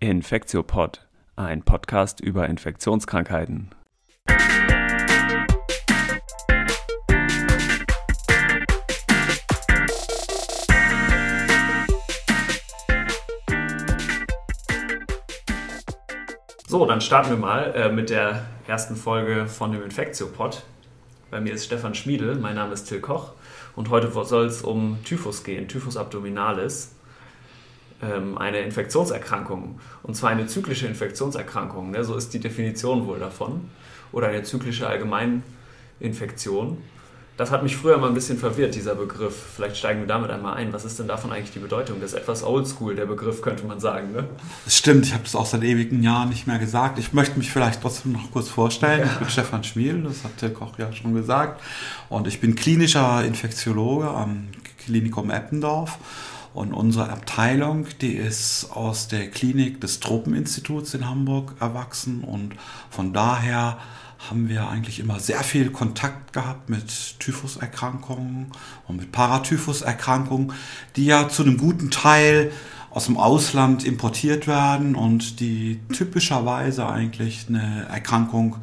Infektiopod, ein Podcast über Infektionskrankheiten. So, dann starten wir mal äh, mit der ersten Folge von dem Infektiopod. Bei mir ist Stefan Schmiedel, mein Name ist Till Koch und heute soll es um Typhus gehen, Typhus abdominalis eine Infektionserkrankung. Und zwar eine zyklische Infektionserkrankung. Ne? So ist die Definition wohl davon. Oder eine zyklische Allgemeininfektion. Das hat mich früher mal ein bisschen verwirrt, dieser Begriff. Vielleicht steigen wir damit einmal ein. Was ist denn davon eigentlich die Bedeutung? Das ist etwas oldschool, der Begriff, könnte man sagen. Ne? Das stimmt, ich habe das auch seit ewigen Jahren nicht mehr gesagt. Ich möchte mich vielleicht trotzdem noch kurz vorstellen. Ja. Ich bin Stefan Schmiel, das hat der Koch ja schon gesagt. Und ich bin klinischer Infektiologe am Klinikum Eppendorf und unsere Abteilung, die ist aus der Klinik des Truppeninstituts in Hamburg erwachsen und von daher haben wir eigentlich immer sehr viel Kontakt gehabt mit Typhuserkrankungen und mit Paratyphuserkrankungen, die ja zu einem guten Teil aus dem Ausland importiert werden und die typischerweise eigentlich eine Erkrankung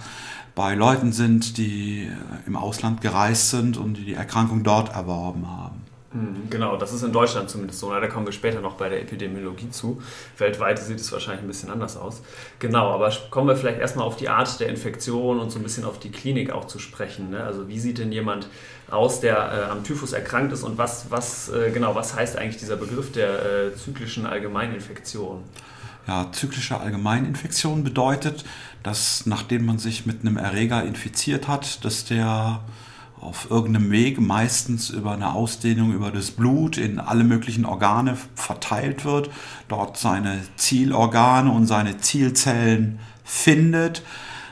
bei Leuten sind, die im Ausland gereist sind und die die Erkrankung dort erworben haben. Hm, genau, das ist in Deutschland zumindest so. Da kommen wir später noch bei der Epidemiologie zu. Weltweit sieht es wahrscheinlich ein bisschen anders aus. Genau, aber kommen wir vielleicht erstmal auf die Art der Infektion und so ein bisschen auf die Klinik auch zu sprechen. Ne? Also wie sieht denn jemand aus, der äh, am Typhus erkrankt ist und was, was, äh, genau, was heißt eigentlich dieser Begriff der äh, zyklischen Allgemeininfektion? Ja, zyklische Allgemeininfektion bedeutet, dass nachdem man sich mit einem Erreger infiziert hat, dass der auf irgendeinem Weg, meistens über eine Ausdehnung über das Blut in alle möglichen Organe verteilt wird, dort seine Zielorgane und seine Zielzellen findet.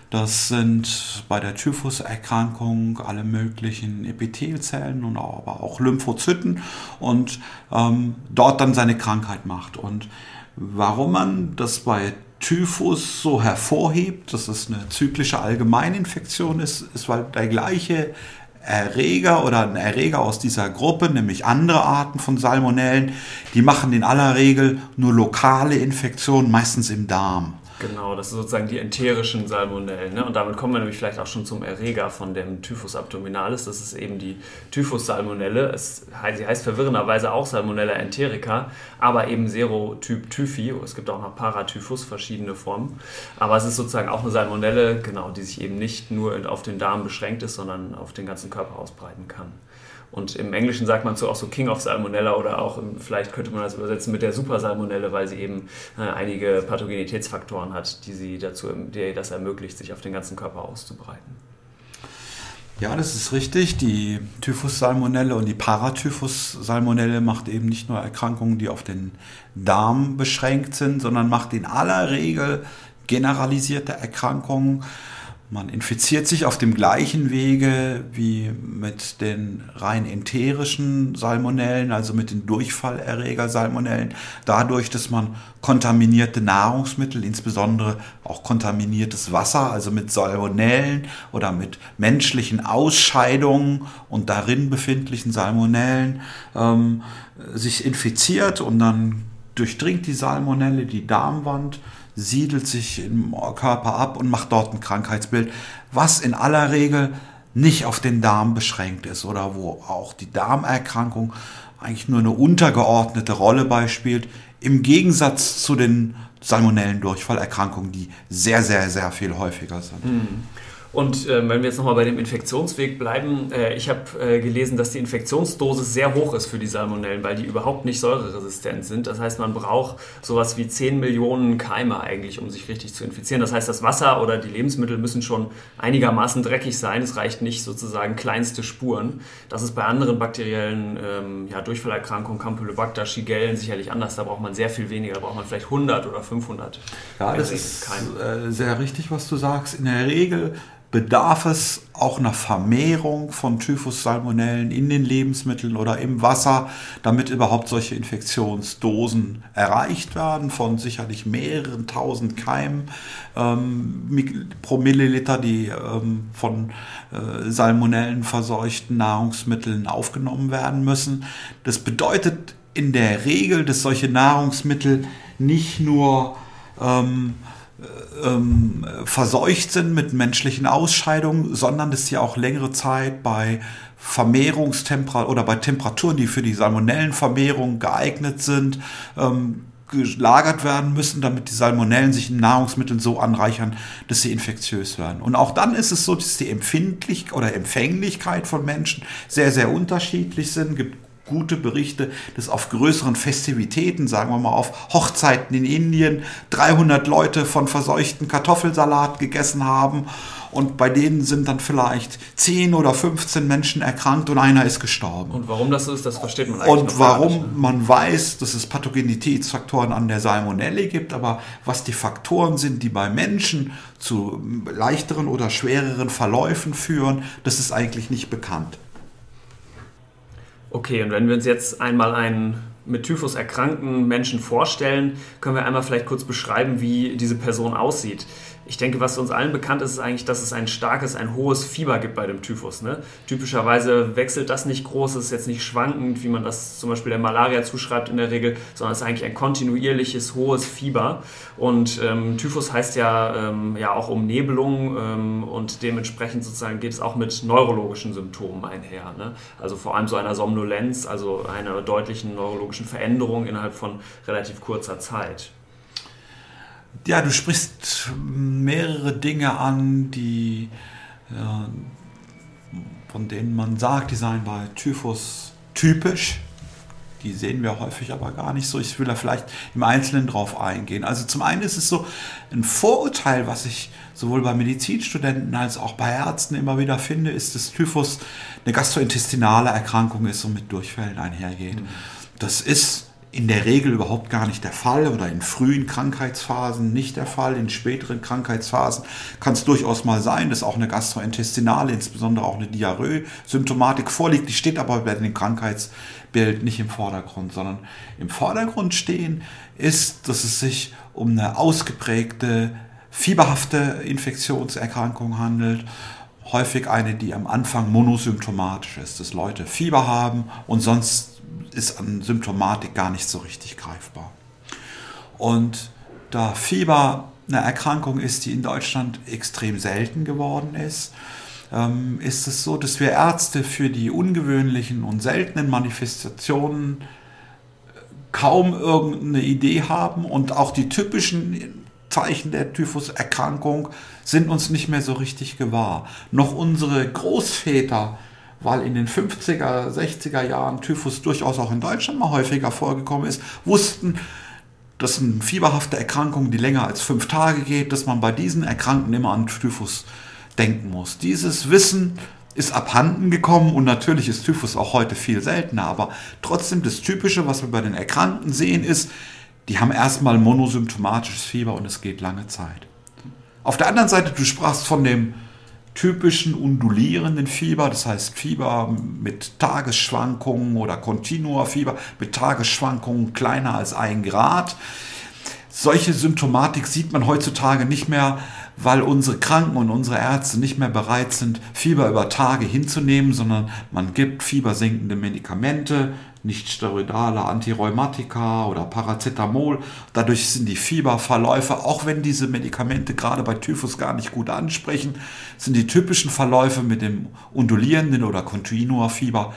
Das sind bei der Typhuserkrankung alle möglichen Epithelzellen und aber auch Lymphozyten und ähm, dort dann seine Krankheit macht. Und warum man das bei Typhus so hervorhebt, dass es eine zyklische Allgemeininfektion ist, ist, weil der gleiche Erreger oder ein Erreger aus dieser Gruppe, nämlich andere Arten von Salmonellen, die machen in aller Regel nur lokale Infektionen, meistens im Darm. Genau, das sind sozusagen die enterischen Salmonellen. Ne? Und damit kommen wir nämlich vielleicht auch schon zum Erreger von dem Typhus abdominalis. Das ist eben die Typhus-Salmonelle. sie heißt verwirrenderweise auch Salmonella enterica, aber eben Serotyp Typhi. Es gibt auch noch Paratyphus, verschiedene Formen. Aber es ist sozusagen auch eine Salmonelle, genau, die sich eben nicht nur auf den Darm beschränkt ist, sondern auf den ganzen Körper ausbreiten kann. Und im Englischen sagt man so auch so King of Salmonella oder auch vielleicht könnte man das übersetzen mit der Super Salmonelle, weil sie eben äh, einige Pathogenitätsfaktoren hat, die sie dazu, die das ermöglicht, sich auf den ganzen Körper auszubreiten. Ja, das ist richtig. Die Typhus-Salmonelle und die Paratyphus-Salmonelle macht eben nicht nur Erkrankungen, die auf den Darm beschränkt sind, sondern macht in aller Regel generalisierte Erkrankungen man infiziert sich auf dem gleichen Wege wie mit den rein enterischen Salmonellen, also mit den Durchfallerreger-Salmonellen, dadurch, dass man kontaminierte Nahrungsmittel, insbesondere auch kontaminiertes Wasser, also mit Salmonellen oder mit menschlichen Ausscheidungen und darin befindlichen Salmonellen, ähm, sich infiziert und dann durchdringt die Salmonelle die Darmwand siedelt sich im Körper ab und macht dort ein Krankheitsbild, was in aller Regel nicht auf den Darm beschränkt ist oder wo auch die Darmerkrankung eigentlich nur eine untergeordnete Rolle beispielt, im Gegensatz zu den salmonellen Durchfallerkrankungen, die sehr, sehr, sehr viel häufiger sind. Mhm. Und äh, wenn wir jetzt nochmal bei dem Infektionsweg bleiben, äh, ich habe äh, gelesen, dass die Infektionsdosis sehr hoch ist für die Salmonellen, weil die überhaupt nicht säureresistent sind. Das heißt, man braucht sowas wie 10 Millionen Keime eigentlich, um sich richtig zu infizieren. Das heißt, das Wasser oder die Lebensmittel müssen schon einigermaßen dreckig sein. Es reicht nicht sozusagen kleinste Spuren. Das ist bei anderen bakteriellen ähm, ja, Durchfallerkrankungen, Campylobacter, Shigellen sicherlich anders. Da braucht man sehr viel weniger. Da braucht man vielleicht 100 oder 500. Ja, das ist Keime. Äh, sehr richtig, was du sagst. In der Regel bedarf es auch einer Vermehrung von Typhus-Salmonellen in den Lebensmitteln oder im Wasser, damit überhaupt solche Infektionsdosen erreicht werden von sicherlich mehreren tausend Keimen ähm, pro Milliliter, die ähm, von äh, Salmonellen verseuchten Nahrungsmitteln aufgenommen werden müssen. Das bedeutet in der Regel, dass solche Nahrungsmittel nicht nur ähm, ähm, verseucht sind mit menschlichen Ausscheidungen, sondern dass sie auch längere Zeit bei Vermehrungstemperaturen oder bei Temperaturen, die für die Salmonellenvermehrung geeignet sind, ähm, gelagert werden müssen, damit die Salmonellen sich in Nahrungsmitteln so anreichern, dass sie infektiös werden. Und auch dann ist es so, dass die Empfindlich oder Empfänglichkeit von Menschen sehr, sehr unterschiedlich sind. Es gibt gute Berichte, dass auf größeren Festivitäten, sagen wir mal auf Hochzeiten in Indien, 300 Leute von verseuchten Kartoffelsalat gegessen haben und bei denen sind dann vielleicht 10 oder 15 Menschen erkrankt und einer ist gestorben. Und warum das so ist, das versteht man eigentlich Und warum nicht, ne? man weiß, dass es Pathogenitätsfaktoren an der Salmonelle gibt, aber was die Faktoren sind, die bei Menschen zu leichteren oder schwereren Verläufen führen, das ist eigentlich nicht bekannt. Okay, und wenn wir uns jetzt einmal einen mit Typhus erkrankten Menschen vorstellen, können wir einmal vielleicht kurz beschreiben, wie diese Person aussieht ich denke, was uns allen bekannt ist, ist eigentlich, dass es ein starkes, ein hohes Fieber gibt bei dem Typhus. Ne? Typischerweise wechselt das nicht groß, ist jetzt nicht schwankend, wie man das zum Beispiel der Malaria zuschreibt in der Regel, sondern es ist eigentlich ein kontinuierliches, hohes Fieber. Und ähm, Typhus heißt ja, ähm, ja auch Umnebelung ähm, und dementsprechend sozusagen geht es auch mit neurologischen Symptomen einher. Ne? Also vor allem so einer Somnolenz, also einer deutlichen neurologischen Veränderung innerhalb von relativ kurzer Zeit. Ja, du sprichst mehrere Dinge an, die äh, von denen man sagt, die seien bei Typhus typisch. Die sehen wir häufig aber gar nicht so. Ich will da vielleicht im Einzelnen drauf eingehen. Also zum einen ist es so ein Vorurteil, was ich sowohl bei Medizinstudenten als auch bei Ärzten immer wieder finde, ist, dass Typhus eine gastrointestinale Erkrankung ist und mit Durchfällen einhergeht. Mhm. Das ist in der Regel überhaupt gar nicht der Fall oder in frühen Krankheitsphasen nicht der Fall. In späteren Krankheitsphasen kann es durchaus mal sein, dass auch eine gastrointestinale, insbesondere auch eine Diarrhoe-Symptomatik vorliegt. Die steht aber bei dem Krankheitsbild nicht im Vordergrund, sondern im Vordergrund stehen ist, dass es sich um eine ausgeprägte fieberhafte Infektionserkrankung handelt häufig eine, die am Anfang monosymptomatisch ist, dass Leute Fieber haben und sonst ist an Symptomatik gar nicht so richtig greifbar. Und da Fieber eine Erkrankung ist, die in Deutschland extrem selten geworden ist, ähm, ist es so, dass wir Ärzte für die ungewöhnlichen und seltenen Manifestationen äh, kaum irgendeine Idee haben und auch die typischen Zeichen der Typhuserkrankung sind uns nicht mehr so richtig gewahr. Noch unsere Großväter weil in den 50er, 60er Jahren Typhus durchaus auch in Deutschland mal häufiger vorgekommen ist, wussten, dass eine fieberhafte Erkrankung, die länger als fünf Tage geht, dass man bei diesen Erkrankten immer an Typhus denken muss. Dieses Wissen ist abhanden gekommen und natürlich ist Typhus auch heute viel seltener, aber trotzdem das Typische, was wir bei den Erkrankten sehen, ist, die haben erstmal monosymptomatisches Fieber und es geht lange Zeit. Auf der anderen Seite, du sprachst von dem typischen undulierenden Fieber, das heißt Fieber mit Tagesschwankungen oder Kontinuafieber mit Tagesschwankungen kleiner als ein Grad. Solche Symptomatik sieht man heutzutage nicht mehr, weil unsere Kranken und unsere Ärzte nicht mehr bereit sind, Fieber über Tage hinzunehmen, sondern man gibt fiebersenkende Medikamente, nicht steroidale Antirheumatika oder Paracetamol. Dadurch sind die Fieberverläufe, auch wenn diese Medikamente gerade bei Typhus gar nicht gut ansprechen, sind die typischen Verläufe mit dem undulierenden oder Continua-Fieber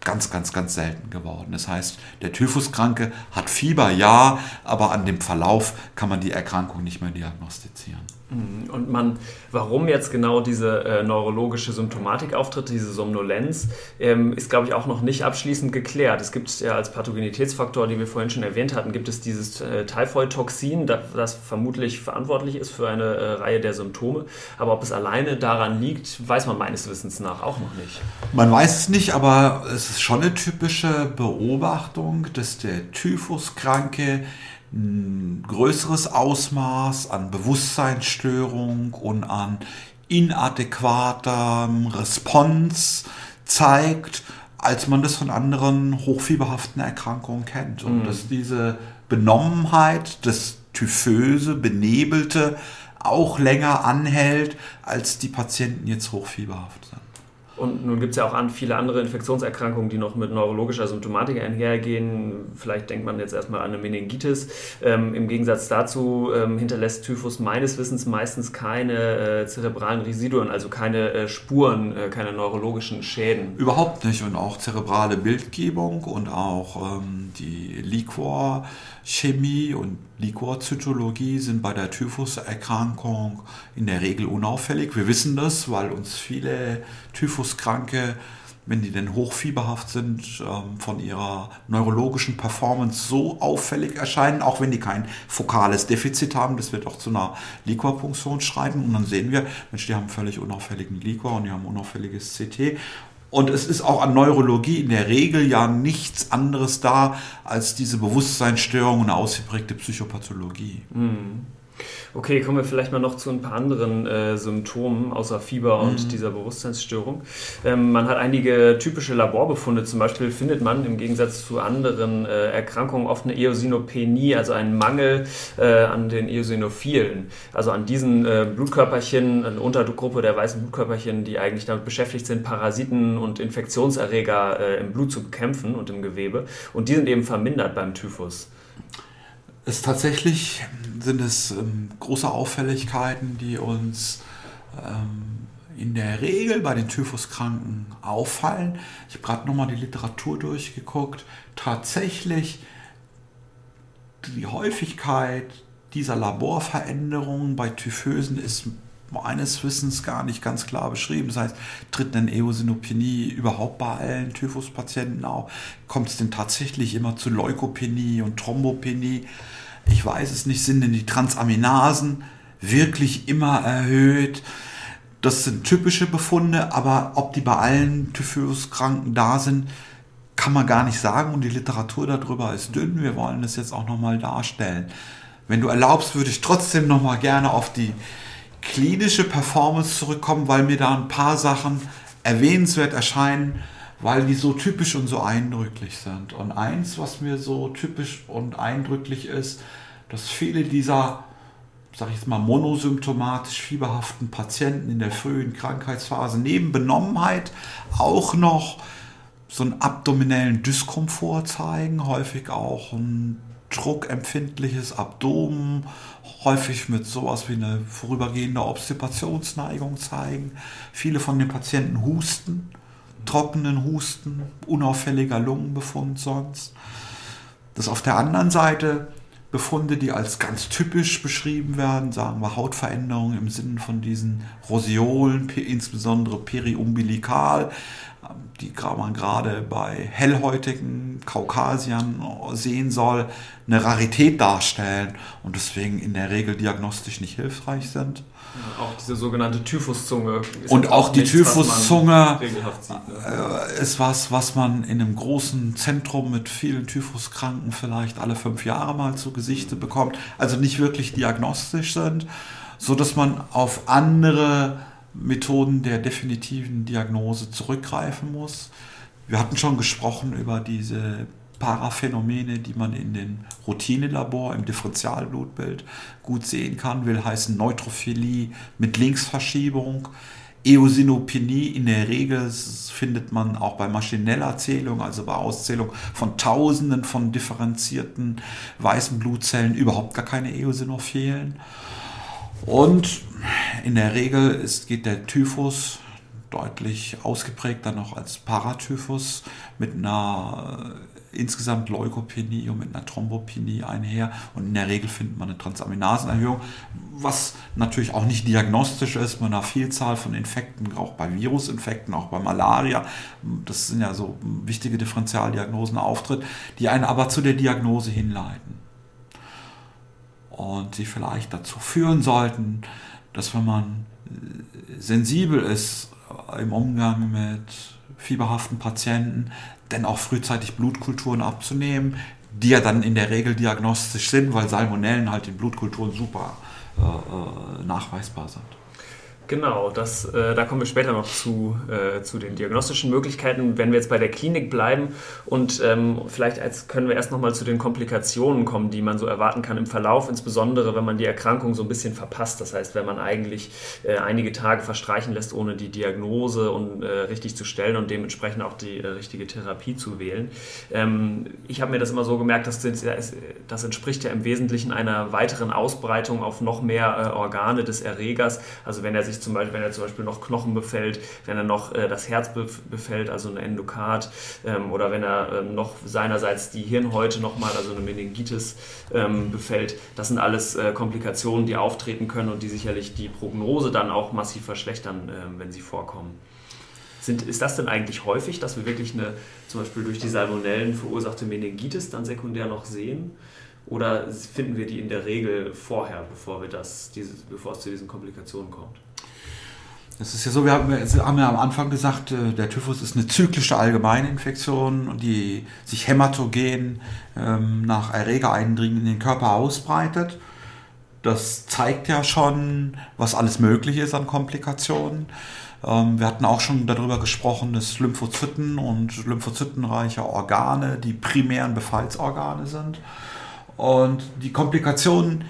ganz, ganz, ganz selten geworden. Das heißt, der Typhuskranke hat Fieber, ja, aber an dem Verlauf kann man die Erkrankung nicht mehr diagnostizieren. Mhm. Und man, warum jetzt genau diese äh, neurologische Symptomatik auftritt, diese Somnolenz, ähm, ist, glaube ich, auch noch nicht abschließend geklärt. Es gibt ja als Pathogenitätsfaktor, den wir vorhin schon erwähnt hatten, gibt es dieses äh, Typhoid-Toxin, das, das, vermutlich verantwortlich ist für eine äh, Reihe der Symptome. Aber ob es alleine daran liegt, weiß man meines Wissens nach auch noch nicht. Man weiß es nicht, aber es ist schon eine typische Beobachtung, dass der Typhuskranke ein größeres Ausmaß an Bewusstseinsstörung und an inadäquater Response zeigt, als man das von anderen hochfieberhaften Erkrankungen kennt. Und mhm. dass diese Benommenheit, das Typhöse, Benebelte auch länger anhält, als die Patienten jetzt hochfieberhaft sind. Und nun gibt es ja auch an, viele andere Infektionserkrankungen, die noch mit neurologischer Symptomatik einhergehen. Vielleicht denkt man jetzt erstmal an eine Meningitis. Ähm, Im Gegensatz dazu ähm, hinterlässt Typhus meines Wissens meistens keine äh, zerebralen Residuen, also keine äh, Spuren, äh, keine neurologischen Schäden. Überhaupt nicht. Und auch zerebrale Bildgebung und auch ähm, die Liquorchemie und Liquorzytologie sind bei der Typhuserkrankung in der Regel unauffällig. Wir wissen das, weil uns viele Typhuskranke, wenn die denn hochfieberhaft sind, ähm, von ihrer neurologischen Performance so auffällig erscheinen, auch wenn die kein fokales Defizit haben. Das wird auch zu einer Liquorpunktion schreiben. Und dann sehen wir, Mensch, die haben völlig unauffälligen Liquor und die haben unauffälliges CT. Und es ist auch an Neurologie in der Regel ja nichts anderes da als diese Bewusstseinsstörung und eine ausgeprägte Psychopathologie. Mhm. Okay, kommen wir vielleicht mal noch zu ein paar anderen äh, Symptomen außer Fieber und mhm. dieser Bewusstseinsstörung. Ähm, man hat einige typische Laborbefunde. Zum Beispiel findet man im Gegensatz zu anderen äh, Erkrankungen oft eine Eosinopenie, also einen Mangel äh, an den Eosinophilen, also an diesen äh, Blutkörperchen, eine Untergruppe der weißen Blutkörperchen, die eigentlich damit beschäftigt sind, Parasiten und Infektionserreger äh, im Blut zu bekämpfen und im Gewebe. Und die sind eben vermindert beim Typhus. Es tatsächlich sind es ähm, große Auffälligkeiten, die uns ähm, in der Regel bei den Typhuskranken auffallen. Ich habe gerade nochmal die Literatur durchgeguckt. Tatsächlich die Häufigkeit dieser Laborveränderungen bei Typhösen ist meines Wissens gar nicht ganz klar beschrieben. Das heißt, tritt denn Eosinopenie überhaupt bei allen Typhuspatienten auf? Kommt es denn tatsächlich immer zu Leukopenie und Thrombopenie? Ich weiß es nicht, sind denn die Transaminasen wirklich immer erhöht? Das sind typische Befunde, aber ob die bei allen Typhus-Kranken da sind, kann man gar nicht sagen und die Literatur darüber ist dünn. Wir wollen das jetzt auch nochmal darstellen. Wenn du erlaubst, würde ich trotzdem nochmal gerne auf die klinische Performance zurückkommen, weil mir da ein paar Sachen erwähnenswert erscheinen, weil die so typisch und so eindrücklich sind. Und eins, was mir so typisch und eindrücklich ist, dass viele dieser, sag ich jetzt mal, monosymptomatisch fieberhaften Patienten in der frühen Krankheitsphase neben Benommenheit auch noch so einen abdominellen Dyskomfort zeigen, häufig auch ein druckempfindliches Abdomen, häufig mit sowas wie eine vorübergehende Obstipationsneigung zeigen. Viele von den Patienten husten, trockenen Husten, unauffälliger Lungenbefund sonst. Das auf der anderen Seite Befunde, die als ganz typisch beschrieben werden, sagen wir Hautveränderungen im Sinne von diesen Roseolen, insbesondere periumbilikal, die man gerade bei hellhäutigen Kaukasiern sehen soll, eine Rarität darstellen und deswegen in der Regel diagnostisch nicht hilfreich sind. Ja, auch diese sogenannte Typhuszunge. Und auch die Typhuszunge ne? äh, ist was, was man in einem großen Zentrum mit vielen Typhuskranken vielleicht alle fünf Jahre mal zu Gesichte bekommt. Also nicht wirklich diagnostisch sind, so dass man auf andere Methoden der definitiven Diagnose zurückgreifen muss. Wir hatten schon gesprochen über diese Paraphänomene, die man in den Routinelabor im Differentialblutbild gut sehen kann, will heißen Neutrophilie mit Linksverschiebung, Eosinopenie in der Regel findet man auch bei maschineller Zählung, also bei Auszählung von Tausenden von differenzierten weißen Blutzellen überhaupt gar keine Eosinophilen. Und in der Regel ist, geht der Typhus deutlich ausgeprägter noch als Paratyphus mit einer äh, insgesamt Leukopenie und mit einer Thrombopenie einher. Und in der Regel findet man eine Transaminasenerhöhung, was natürlich auch nicht diagnostisch ist, mit einer Vielzahl von Infekten, auch bei Virusinfekten, auch bei Malaria. Das sind ja so wichtige Differentialdiagnosen auftritt, die einen aber zu der Diagnose hinleiten. Und sie vielleicht dazu führen sollten, dass wenn man äh, sensibel ist im Umgang mit fieberhaften Patienten, denn auch frühzeitig Blutkulturen abzunehmen, die ja dann in der Regel diagnostisch sind, weil Salmonellen halt in Blutkulturen super äh, äh nachweisbar sind. Genau, das, äh, da kommen wir später noch zu, äh, zu den diagnostischen Möglichkeiten. Wenn wir jetzt bei der Klinik bleiben und ähm, vielleicht als können wir erst nochmal zu den Komplikationen kommen, die man so erwarten kann im Verlauf, insbesondere wenn man die Erkrankung so ein bisschen verpasst. Das heißt, wenn man eigentlich äh, einige Tage verstreichen lässt, ohne die Diagnose und, äh, richtig zu stellen und dementsprechend auch die äh, richtige Therapie zu wählen. Ähm, ich habe mir das immer so gemerkt, dass das, das, entspricht ja im Wesentlichen einer weiteren Ausbreitung auf noch mehr äh, Organe des Erregers. Also wenn er sich zum Beispiel, wenn er zum Beispiel noch Knochen befällt, wenn er noch äh, das Herz befällt, also ein Endokard, ähm, oder wenn er ähm, noch seinerseits die Hirnhäute nochmal, also eine Meningitis ähm, befällt. Das sind alles äh, Komplikationen, die auftreten können und die sicherlich die Prognose dann auch massiv verschlechtern, äh, wenn sie vorkommen. Sind, ist das denn eigentlich häufig, dass wir wirklich eine zum Beispiel durch die Salmonellen verursachte Meningitis dann sekundär noch sehen? Oder finden wir die in der Regel vorher, bevor, wir das, dieses, bevor es zu diesen Komplikationen kommt? Es ist ja so, wir haben, wir haben, ja am Anfang gesagt, äh, der Typhus ist eine zyklische Allgemeininfektion, die sich hämatogen ähm, nach Erregereindringen in den Körper ausbreitet. Das zeigt ja schon, was alles möglich ist an Komplikationen. Ähm, wir hatten auch schon darüber gesprochen, dass Lymphozyten und lymphozytenreiche Organe die primären Befallsorgane sind. Und die Komplikationen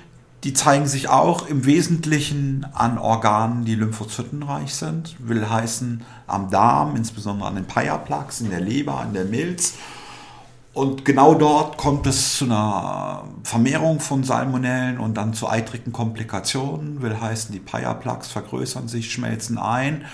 die zeigen sich auch im Wesentlichen an Organen, die lymphozytenreich sind. Will heißen am Darm, insbesondere an den Payaplax, in der Leber, an der Milz. Und genau dort kommt es zu einer Vermehrung von Salmonellen und dann zu eitrigen Komplikationen. Will heißen, die Payaplax vergrößern sich, schmelzen ein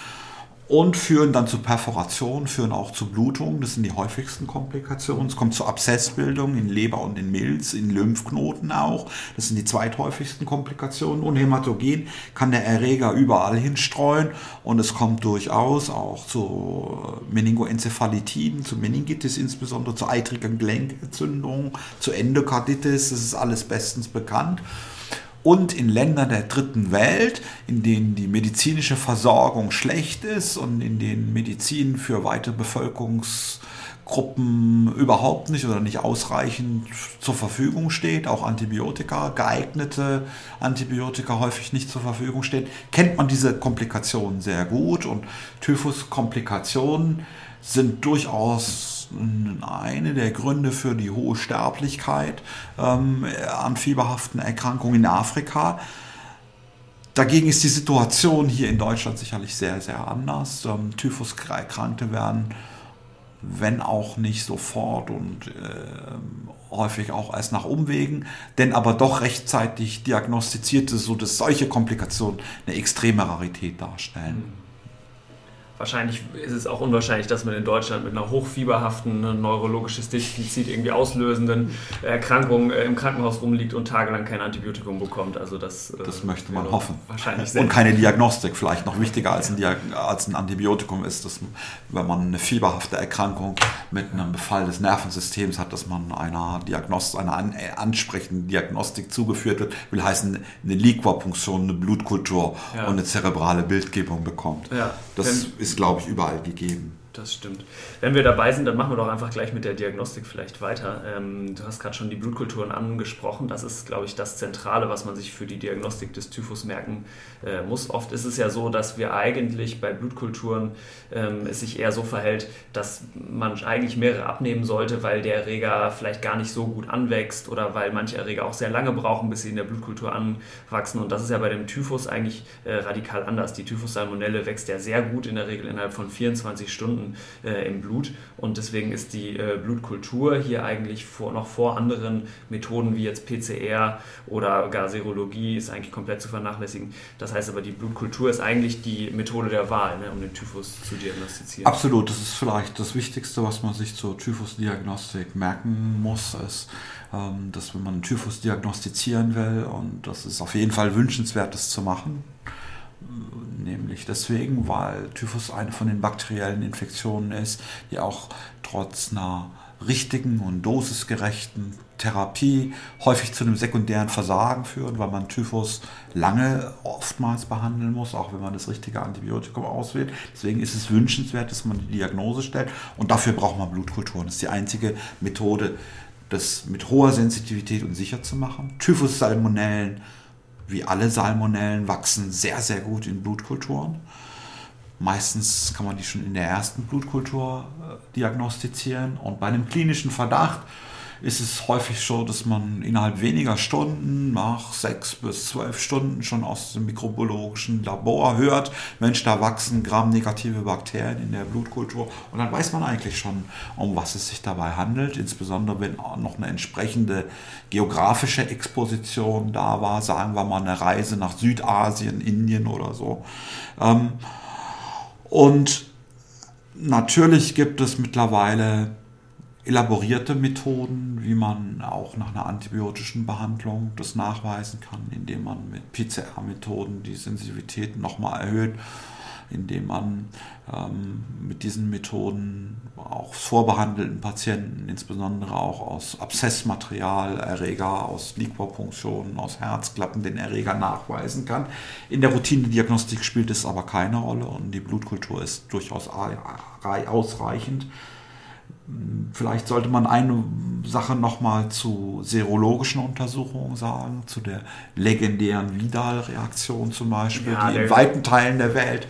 und führen dann zu Perforationen, führen auch zu Blutungen. Das sind die häufigsten Komplikationen. Es kommt zu Abszessbildung in Leber und in Milz, in Lymphknoten auch. Das sind die zweithäufigsten Komplikationen. Und hämatogen kann der Erreger überall hinstreuen und es kommt durchaus auch zu Meningoenzephalitiden, zu Meningitis insbesondere, zu eitrigen Gelenkentzündungen, zu Endokarditis. Das ist alles bestens bekannt und in Ländern der dritten Welt, in denen die medizinische Versorgung schlecht ist und in denen Medizin für weitere Bevölkerungsgruppen überhaupt nicht oder nicht ausreichend zur Verfügung steht, auch Antibiotika, geeignete Antibiotika häufig nicht zur Verfügung stehen, kennt man diese Komplikationen sehr gut. Und Typhus-Komplikationen sind durchaus eine der Gründe für die hohe Sterblichkeit ähm, an fieberhaften Erkrankungen in Afrika. Dagegen ist die Situation hier in Deutschland sicherlich sehr, sehr anders. Ähm, Typhus-Erkrankte werden, wenn auch nicht sofort und äh, häufig auch erst nach Umwegen, denn aber doch rechtzeitig diagnostizierte, sodass solche Komplikationen eine extreme Rarität darstellen. Wahrscheinlich ist es auch unwahrscheinlich, dass man in Deutschland mit einer hochfieberhaften, neurologisches Defizit irgendwie auslösenden Erkrankung äh, im Krankenhaus rumliegt und tagelang kein Antibiotikum bekommt. Also das, äh, das möchte man hoffen. Wahrscheinlich und keine Diagnostik. Vielleicht noch wichtiger als ein, als ein Antibiotikum ist, dass wenn man eine fieberhafte Erkrankung mit einem Befall des Nervensystems hat, dass man einer, Diagnost einer äh, ansprechenden Diagnostik zugeführt wird, will heißen eine Liquorpunktion, eine Blutkultur ja. und eine zerebrale Bildgebung bekommt. Ja. Das ist, glaube ich, überall gegeben. Das stimmt. Wenn wir dabei sind, dann machen wir doch einfach gleich mit der Diagnostik vielleicht weiter. Ähm, du hast gerade schon die Blutkulturen angesprochen. Das ist, glaube ich, das Zentrale, was man sich für die Diagnostik des Typhus merken äh, muss. Oft ist es ja so, dass wir eigentlich bei Blutkulturen ähm, es sich eher so verhält, dass man eigentlich mehrere abnehmen sollte, weil der Erreger vielleicht gar nicht so gut anwächst oder weil manche Erreger auch sehr lange brauchen, bis sie in der Blutkultur anwachsen. Und das ist ja bei dem Typhus eigentlich äh, radikal anders. Die Typhus-Salmonelle wächst ja sehr gut in der Regel innerhalb von 24 Stunden Stunden äh, im Blut. Und deswegen ist die äh, Blutkultur hier eigentlich vor, noch vor anderen Methoden wie jetzt PCR oder gar Serologie ist eigentlich komplett zu vernachlässigen. Das heißt aber, die Blutkultur ist eigentlich die Methode der Wahl, ne, um den Typhus zu diagnostizieren. Absolut, das ist vielleicht das Wichtigste, was man sich zur Typhusdiagnostik merken muss, ist, ähm, dass wenn man Typhus diagnostizieren will, und das ist auf jeden Fall wünschenswert, das zu machen, Nämlich deswegen, weil Typhus eine von den bakteriellen Infektionen ist, die auch trotz einer richtigen und dosisgerechten Therapie häufig zu einem sekundären Versagen führen, weil man Typhus lange oftmals behandeln muss, auch wenn man das richtige Antibiotikum auswählt. Deswegen ist es wünschenswert, dass man die Diagnose stellt und dafür braucht man Blutkulturen. Das ist die einzige Methode, das mit hoher Sensitivität und sicher zu machen. Typhus-Salmonellen wie alle Salmonellen, wachsen sehr, sehr gut in Blutkulturen. Meistens kann man die schon in der ersten Blutkultur äh, diagnostizieren. Und bei einem klinischen Verdacht ist es häufig so, dass man innerhalb weniger Stunden, nach sechs bis zwölf Stunden schon aus dem mikrobiologischen Labor hört, Mensch, da wachsen gramnegative Bakterien in der Blutkultur. Und dann weiß man eigentlich schon, um was es sich dabei handelt, insbesondere wenn noch eine entsprechende geografische Exposition da war, sagen wir mal eine Reise nach Südasien, Indien oder so. Ähm, und natürlich gibt es mittlerweile elaborierte Methoden, wie man auch nach einer antibiotischen Behandlung das nachweisen kann, indem man mit PCR-Methoden die Sensitivität nochmal erhöht, indem man ähm, mit diesen Methoden auch vorbehandelten Patienten, insbesondere auch aus Abszessmaterial, Erreger, aus Liquorpunktionen, aus Herzklappen den Erreger nachweisen kann. In der Routinediagnostik spielt es aber keine Rolle und die Blutkultur ist durchaus ausreichend. Vielleicht sollte man eine Sache nochmal zu serologischen Untersuchungen sagen, zu der legendären Vidal-Reaktion zum Beispiel, ja, die in weiten Teilen der Welt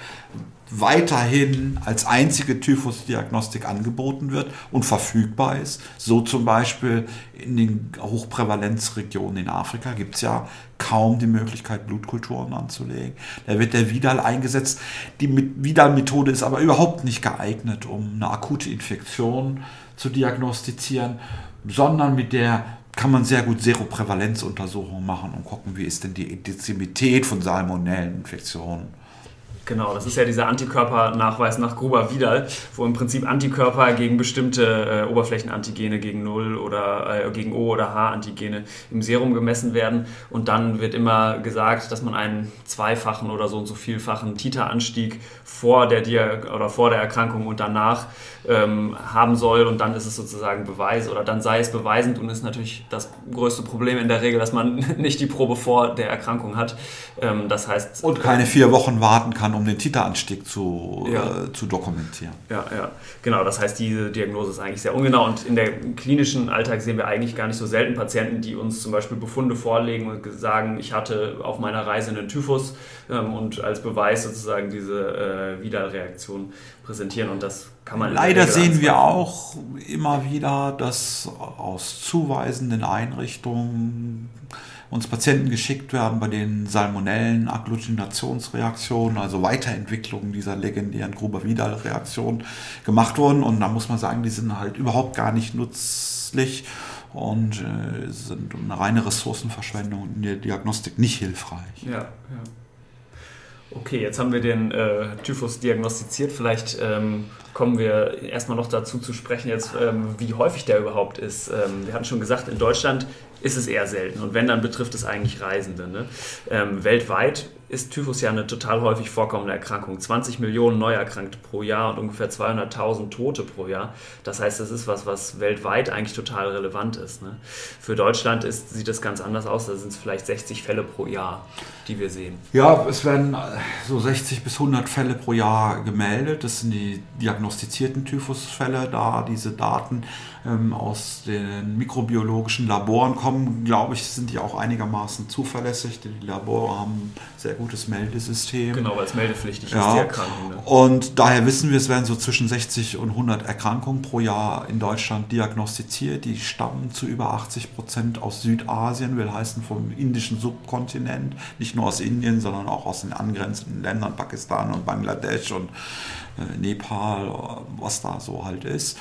weiterhin als einzige Typhusdiagnostik angeboten wird und verfügbar ist. So zum Beispiel in den Hochprävalenzregionen in Afrika gibt es ja kaum die Möglichkeit, Blutkulturen anzulegen. Da wird der Vidal eingesetzt. Die Vidal-Methode ist aber überhaupt nicht geeignet, um eine akute Infektion zu diagnostizieren, sondern mit der kann man sehr gut Seroprävalenzuntersuchungen machen und gucken, wie ist denn die Intizimität von Salmonelleninfektionen. Genau, das ist ja dieser Antikörpernachweis nach Gruber-Vidal, wo im Prinzip Antikörper gegen bestimmte äh, Oberflächenantigene, gegen Null oder äh, gegen O- oder H-Antigene im Serum gemessen werden. Und dann wird immer gesagt, dass man einen zweifachen oder so und so vielfachen Titeranstieg vor der, Dia oder vor der Erkrankung und danach ähm, haben soll. Und dann ist es sozusagen Beweis oder dann sei es beweisend und ist natürlich das größte Problem in der Regel, dass man nicht die Probe vor der Erkrankung hat. Ähm, das heißt. Und keine vier Wochen warten kann um den Titeranstieg zu, ja. äh, zu dokumentieren. Ja, ja, genau. Das heißt, diese Diagnose ist eigentlich sehr ungenau und in der klinischen Alltag sehen wir eigentlich gar nicht so selten Patienten, die uns zum Beispiel Befunde vorlegen und sagen, ich hatte auf meiner Reise einen Typhus ähm, und als Beweis sozusagen diese äh, Widerreaktion präsentieren und das kann man. Leider sehen wir auch immer wieder, dass aus zuweisenden Einrichtungen uns Patienten geschickt werden, bei denen Salmonellen, Agglutinationsreaktionen, also Weiterentwicklungen dieser legendären Gruber-Vidal-Reaktion gemacht wurden. Und da muss man sagen, die sind halt überhaupt gar nicht nützlich und äh, sind eine reine Ressourcenverschwendung in der Diagnostik nicht hilfreich. Ja, ja. Okay, jetzt haben wir den äh, Typhus diagnostiziert. Vielleicht ähm, kommen wir erstmal noch dazu zu sprechen, jetzt, ähm, wie häufig der überhaupt ist. Ähm, wir hatten schon gesagt, in Deutschland ist es eher selten. Und wenn, dann betrifft es eigentlich Reisende. Ne? Ähm, weltweit ist Typhus ja eine total häufig vorkommende Erkrankung. 20 Millionen Neuerkrankte pro Jahr und ungefähr 200.000 Tote pro Jahr. Das heißt, das ist was, was weltweit eigentlich total relevant ist. Ne? Für Deutschland ist, sieht das ganz anders aus. Da sind es vielleicht 60 Fälle pro Jahr, die wir sehen. Ja, es werden so 60 bis 100 Fälle pro Jahr gemeldet. Das sind die diagnostizierten Typhusfälle da. Diese Daten ähm, aus den mikrobiologischen Laboren kommen, glaube ich, sind die auch einigermaßen zuverlässig. Die Labore haben sehr gutes Meldesystem. Genau, weil es meldepflichtig ja. ist, die Erkrankung. Ne? Und daher wissen wir, es werden so zwischen 60 und 100 Erkrankungen pro Jahr in Deutschland diagnostiziert. Die stammen zu über 80 Prozent aus Südasien, will heißen vom indischen Subkontinent. Nicht nur aus Indien, sondern auch aus den angrenzenden Ländern, Pakistan und Bangladesch und äh, Nepal, was da so halt ist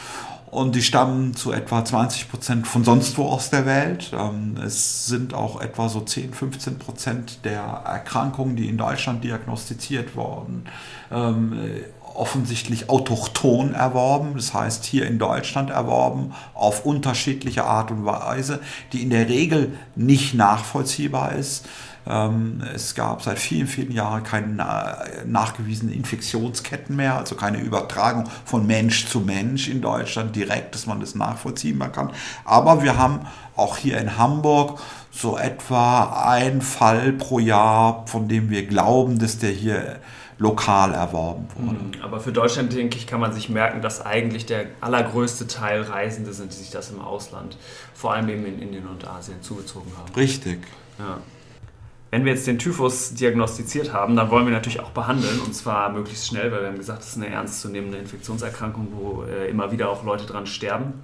und die stammen zu etwa 20 Prozent von sonst wo aus der Welt. Ähm, es sind auch etwa so 10, 15 Prozent der Erkrankungen, die in Deutschland diagnostiziert wurden, ähm, offensichtlich autochton erworben, das heißt hier in Deutschland erworben, auf unterschiedliche Art und Weise, die in der Regel nicht nachvollziehbar ist. Ähm, es gab seit vielen, vielen Jahren keine nachgewiesenen Infektionsketten mehr, also keine Übertragung von Mensch zu Mensch in Deutschland direkt, dass man das nachvollziehen kann. Aber wir haben auch hier in Hamburg so etwa ein Fall pro Jahr, von dem wir glauben, dass der hier lokal erworben wurde. Mhm. Aber für Deutschland, denke ich, kann man sich merken, dass eigentlich der allergrößte Teil Reisende sind, die sich das im Ausland, vor allem eben in Indien und Asien, zugezogen haben. Richtig. Ja. Wenn wir jetzt den Typhus diagnostiziert haben, dann wollen wir natürlich auch behandeln und zwar möglichst schnell, weil wir haben gesagt, das ist eine ernstzunehmende Infektionserkrankung, wo äh, immer wieder auch Leute dran sterben.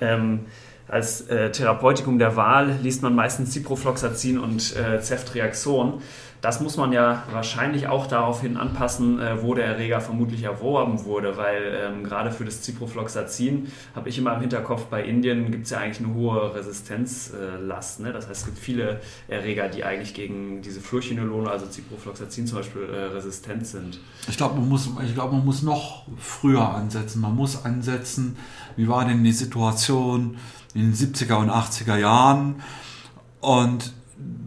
Ähm, als äh, Therapeutikum der Wahl liest man meistens Ciprofloxacin und äh, Ceftriaxon. Das muss man ja wahrscheinlich auch daraufhin anpassen, äh, wo der Erreger vermutlich erworben wurde, weil ähm, gerade für das Ciprofloxacin habe ich immer im Hinterkopf, bei Indien gibt es ja eigentlich eine hohe Resistenzlast. Ne? Das heißt, es gibt viele Erreger, die eigentlich gegen diese Fluorchinolone, also Ciprofloxacin zum Beispiel, äh, resistent sind. Ich glaube, man, muss, glaub, man muss noch früher ansetzen. Man muss ansetzen, wie war denn die Situation in den 70er und 80er Jahren und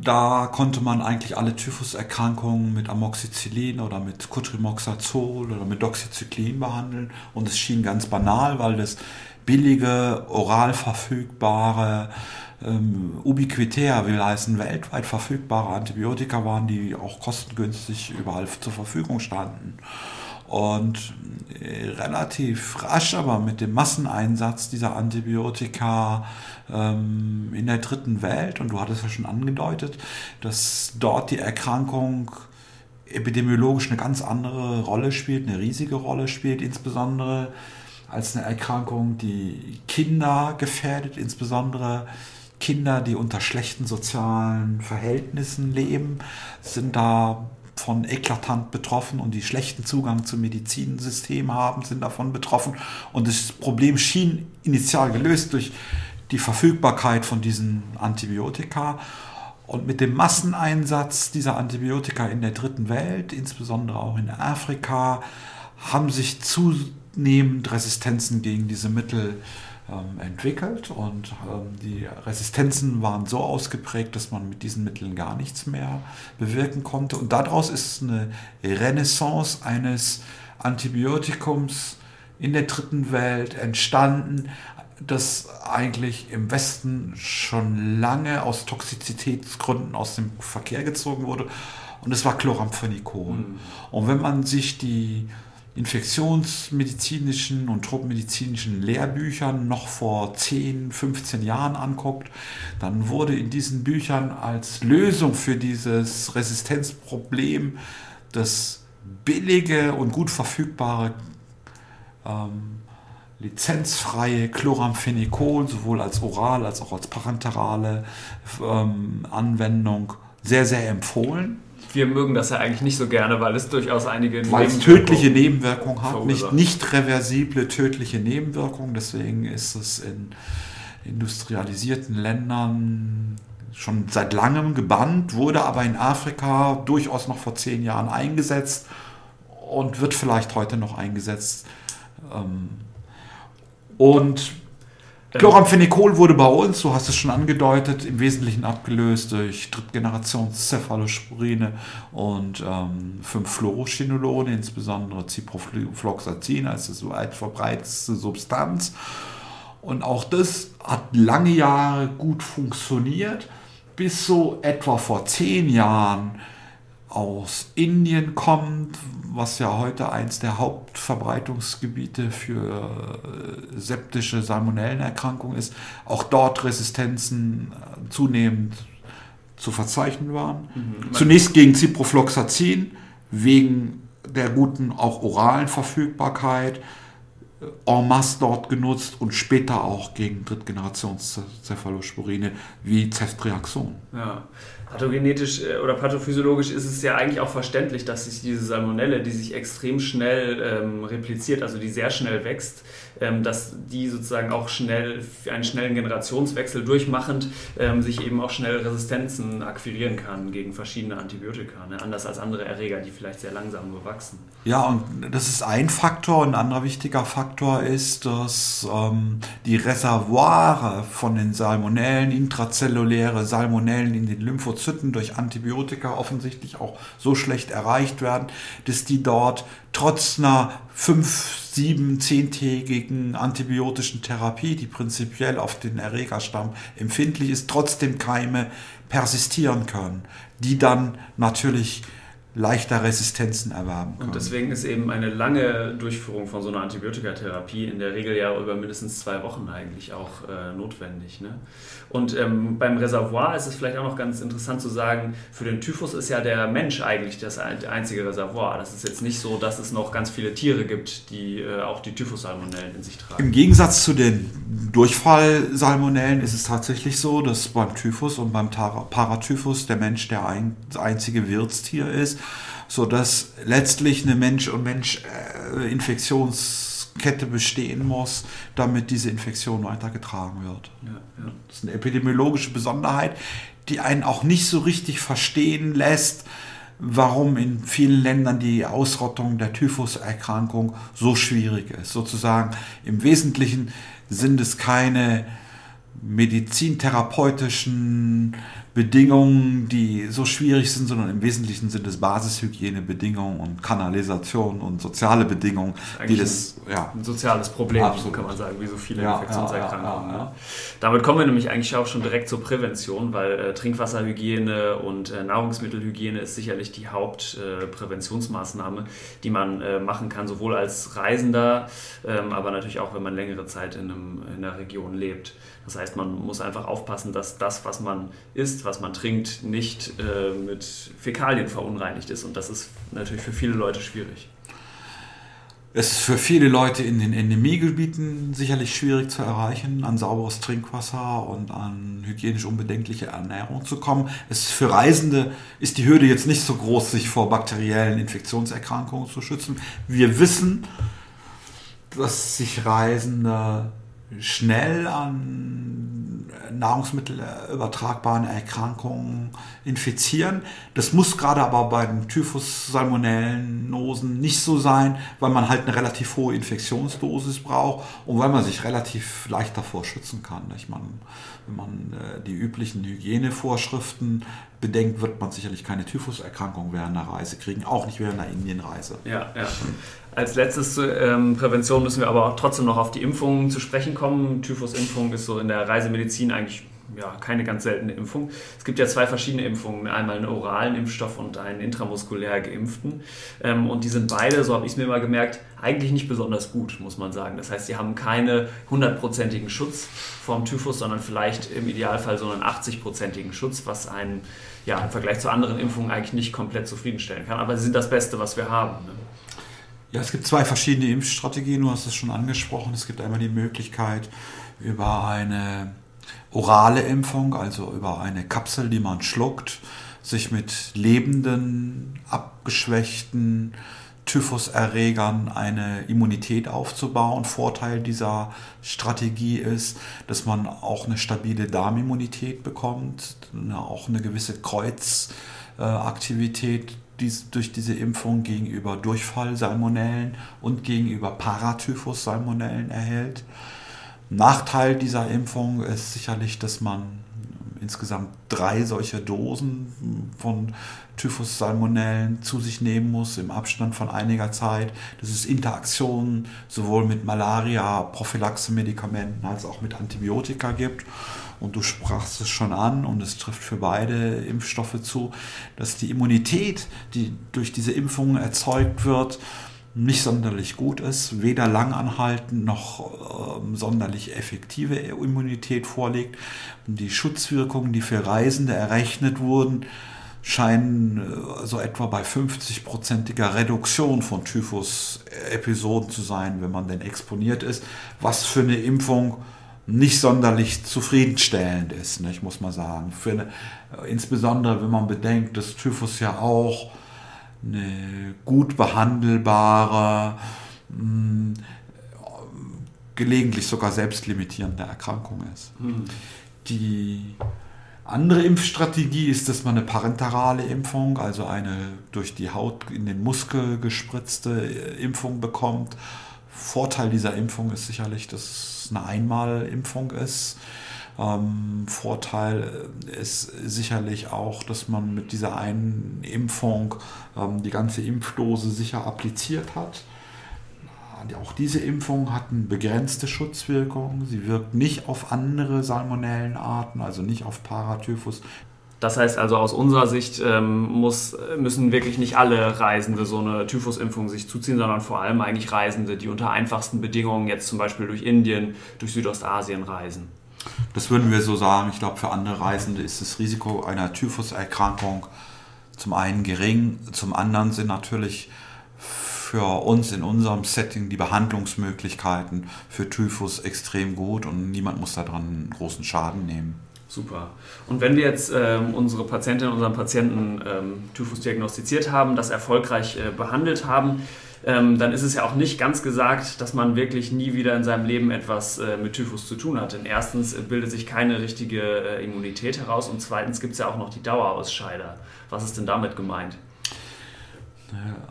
da konnte man eigentlich alle Typhuserkrankungen mit Amoxicillin oder mit Cotrimoxazol oder mit Doxycyclin behandeln. Und es schien ganz banal, weil das billige, oral verfügbare, ähm, ubiquitär will heißen, weltweit verfügbare Antibiotika waren, die auch kostengünstig überall zur Verfügung standen. Und äh, relativ rasch aber mit dem Masseneinsatz dieser Antibiotika ähm, in der dritten Welt, und du hattest ja schon angedeutet, dass dort die Erkrankung epidemiologisch eine ganz andere Rolle spielt, eine riesige Rolle spielt, insbesondere als eine Erkrankung, die Kinder gefährdet, insbesondere Kinder, die unter schlechten sozialen Verhältnissen leben, sind da von eklatant betroffen und die schlechten Zugang zum Medizinsystem haben, sind davon betroffen. Und das Problem schien initial gelöst durch die Verfügbarkeit von diesen Antibiotika. Und mit dem Masseneinsatz dieser Antibiotika in der dritten Welt, insbesondere auch in Afrika, haben sich zunehmend Resistenzen gegen diese Mittel ähm, entwickelt und ähm, die Resistenzen waren so ausgeprägt, dass man mit diesen Mitteln gar nichts mehr bewirken konnte. Und daraus ist eine Renaissance eines Antibiotikums in der dritten Welt entstanden, das eigentlich im Westen schon lange aus Toxizitätsgründen aus dem Verkehr gezogen wurde. Und es war Chloramphenicol. Mhm. Und wenn man sich die infektionsmedizinischen und tropenmedizinischen Lehrbüchern noch vor 10, 15 Jahren anguckt, dann wurde in diesen Büchern als Lösung für dieses Resistenzproblem das billige und gut verfügbare ähm, lizenzfreie Chloramphenicol sowohl als oral als auch als parenterale ähm, Anwendung sehr, sehr empfohlen wir mögen das ja eigentlich nicht so gerne, weil es durchaus einige weil es tödliche Nebenwirkungen hat, nicht, nicht reversible tödliche Nebenwirkungen. Deswegen ist es in industrialisierten Ländern schon seit langem gebannt, wurde aber in Afrika durchaus noch vor zehn Jahren eingesetzt und wird vielleicht heute noch eingesetzt. Ähm, und Chloramphenicol wurde bei uns, so hast du es schon angedeutet, im Wesentlichen abgelöst durch Drittgenerations-Cephalosporine und ähm, 5-Fluorochinolone, insbesondere Ciprofloxacin als das weit verbreitetste Substanz. Und auch das hat lange Jahre gut funktioniert, bis so etwa vor zehn Jahren aus Indien kommt, was ja heute eins der Hauptverbreitungsgebiete für äh, septische Salmonellenerkrankungen ist, auch dort Resistenzen äh, zunehmend zu verzeichnen waren. Mhm. Zunächst gegen Ciprofloxacin, wegen der guten auch oralen Verfügbarkeit, en masse dort genutzt und später auch gegen Drittgenerations-Cephalosporine wie Ceftriaxon. Ja. Pathogenetisch äh, oder pathophysiologisch ist es ja eigentlich auch verständlich, dass sich diese Salmonelle, die sich extrem schnell ähm, repliziert, also die sehr schnell wächst, ähm, dass die sozusagen auch schnell einen schnellen Generationswechsel durchmachend ähm, sich eben auch schnell Resistenzen akquirieren kann gegen verschiedene Antibiotika, ne? anders als andere Erreger, die vielleicht sehr langsam nur wachsen. Ja, und das ist ein Faktor. Ein anderer wichtiger Faktor ist, dass ähm, die Reservoire von den Salmonellen, intrazelluläre Salmonellen in den Lymphozyten durch Antibiotika offensichtlich auch so schlecht erreicht werden, dass die dort trotz einer fünf, sieben, zehntägigen antibiotischen Therapie, die prinzipiell auf den Erregerstamm empfindlich ist, trotzdem Keime persistieren können, die dann natürlich leichter Resistenzen erwerben können. Und deswegen ist eben eine lange Durchführung von so einer Antibiotikatherapie in der Regel ja über mindestens zwei Wochen eigentlich auch äh, notwendig. Ne? Und ähm, beim Reservoir ist es vielleicht auch noch ganz interessant zu sagen, für den Typhus ist ja der Mensch eigentlich das einzige Reservoir. Das ist jetzt nicht so, dass es noch ganz viele Tiere gibt, die äh, auch die Typhus-Salmonellen in sich tragen. Im Gegensatz zu den Durchfall-Salmonellen ist es tatsächlich so, dass beim Typhus und beim Paratyphus der Mensch der ein, einzige Wirtstier ist, sodass letztlich eine Mensch- und Mensch-Infektionskette bestehen muss, damit diese Infektion weitergetragen wird. Ja, ja. Das ist eine epidemiologische Besonderheit, die einen auch nicht so richtig verstehen lässt, warum in vielen Ländern die Ausrottung der Typhuserkrankung so schwierig ist. Sozusagen im Wesentlichen sind es keine medizintherapeutischen Bedingungen, die so schwierig sind, sondern im Wesentlichen sind es Basishygienebedingungen und Kanalisation und soziale Bedingungen, die das ja ein soziales Problem, so kann man sagen, wie so viele ja, Infektionserkrankungen. Ja, ja, ne? Damit kommen wir nämlich eigentlich auch schon direkt zur Prävention, weil äh, Trinkwasserhygiene und äh, Nahrungsmittelhygiene ist sicherlich die Hauptpräventionsmaßnahme, äh, die man äh, machen kann, sowohl als Reisender, ähm, aber natürlich auch, wenn man längere Zeit in, einem, in einer Region lebt. Das heißt, man muss einfach aufpassen, dass das, was man isst, was man trinkt, nicht äh, mit Fäkalien verunreinigt ist. Und das ist natürlich für viele Leute schwierig. Es ist für viele Leute in den Endemiegebieten sicherlich schwierig zu erreichen, an sauberes Trinkwasser und an hygienisch unbedenkliche Ernährung zu kommen. Es ist für Reisende ist die Hürde jetzt nicht so groß, sich vor bakteriellen Infektionserkrankungen zu schützen. Wir wissen, dass sich Reisende schnell an nahrungsmittelübertragbaren Erkrankungen infizieren. Das muss gerade aber bei den Typhus, Salmonellen, Nosen nicht so sein, weil man halt eine relativ hohe Infektionsdosis braucht und weil man sich relativ leicht davor schützen kann. Ich meine, wenn man äh, die üblichen Hygienevorschriften bedenkt, wird man sicherlich keine Typhuserkrankung während einer Reise kriegen, auch nicht während einer Indienreise. Ja, ja. Als letztes ähm, Prävention müssen wir aber trotzdem noch auf die Impfungen zu sprechen kommen. Typhusimpfung ist so in der Reisemedizin eigentlich ja, keine ganz seltene Impfung. Es gibt ja zwei verschiedene Impfungen, einmal einen oralen Impfstoff und einen intramuskulär geimpften. Ähm, und die sind beide, so habe ich es mir mal gemerkt, eigentlich nicht besonders gut, muss man sagen. Das heißt, sie haben keine hundertprozentigen Schutz vom Typhus, sondern vielleicht im Idealfall so einen 80-prozentigen Schutz, was einen ja, im Vergleich zu anderen Impfungen eigentlich nicht komplett zufriedenstellen kann. Aber sie sind das Beste, was wir haben. Ne? Ja, es gibt zwei verschiedene Impfstrategien, du hast es schon angesprochen. Es gibt einmal die Möglichkeit, über eine orale Impfung, also über eine Kapsel, die man schluckt, sich mit lebenden, abgeschwächten Typhuserregern eine Immunität aufzubauen. Vorteil dieser Strategie ist, dass man auch eine stabile Darmimmunität bekommt, auch eine gewisse Kreuzaktivität dies, durch diese Impfung gegenüber Durchfallsalmonellen und gegenüber Paratyphus-Salmonellen erhält. Nachteil dieser Impfung ist sicherlich, dass man insgesamt drei solche Dosen von Typhus-Salmonellen zu sich nehmen muss im Abstand von einiger Zeit. Das ist Interaktionen sowohl mit Malaria, Prophylaxe-Medikamenten als auch mit Antibiotika gibt. Und du sprachst es schon an und es trifft für beide Impfstoffe zu, dass die Immunität, die durch diese Impfungen erzeugt wird, nicht sonderlich gut ist, weder langanhaltend noch äh, sonderlich effektive Immunität vorliegt. Die Schutzwirkungen, die für Reisende errechnet wurden, scheinen äh, so etwa bei 50-prozentiger Reduktion von Typhus-Episoden zu sein, wenn man denn exponiert ist, was für eine Impfung nicht sonderlich zufriedenstellend ist, nicht, muss man sagen. Eine, insbesondere wenn man bedenkt, dass Typhus ja auch eine gut behandelbare, mh, gelegentlich sogar selbstlimitierende Erkrankung ist. Mhm. Die andere Impfstrategie ist, dass man eine parenterale Impfung, also eine durch die Haut in den Muskel gespritzte Impfung bekommt. Vorteil dieser Impfung ist sicherlich, dass es eine Einmalimpfung ist. Ähm, Vorteil ist sicherlich auch, dass man mit dieser einen Impfung ähm, die ganze Impfdose sicher appliziert hat. Auch diese Impfung hat eine begrenzte Schutzwirkung. Sie wirkt nicht auf andere Salmonellenarten, also nicht auf Paratyphus. Das heißt also aus unserer Sicht ähm, muss, müssen wirklich nicht alle Reisende so eine Typhusimpfung sich zuziehen, sondern vor allem eigentlich Reisende, die unter einfachsten Bedingungen jetzt zum Beispiel durch Indien, durch Südostasien reisen. Das würden wir so sagen. Ich glaube, für andere Reisende ist das Risiko einer Typhuserkrankung zum einen gering, zum anderen sind natürlich für uns in unserem Setting die Behandlungsmöglichkeiten für Typhus extrem gut und niemand muss daran großen Schaden nehmen. Super. Und wenn wir jetzt ähm, unsere Patientinnen und unseren Patienten ähm, Typhus diagnostiziert haben, das erfolgreich äh, behandelt haben, ähm, dann ist es ja auch nicht ganz gesagt, dass man wirklich nie wieder in seinem Leben etwas äh, mit Typhus zu tun hat. Denn erstens äh, bildet sich keine richtige äh, Immunität heraus und zweitens gibt es ja auch noch die Dauerausscheider. Was ist denn damit gemeint?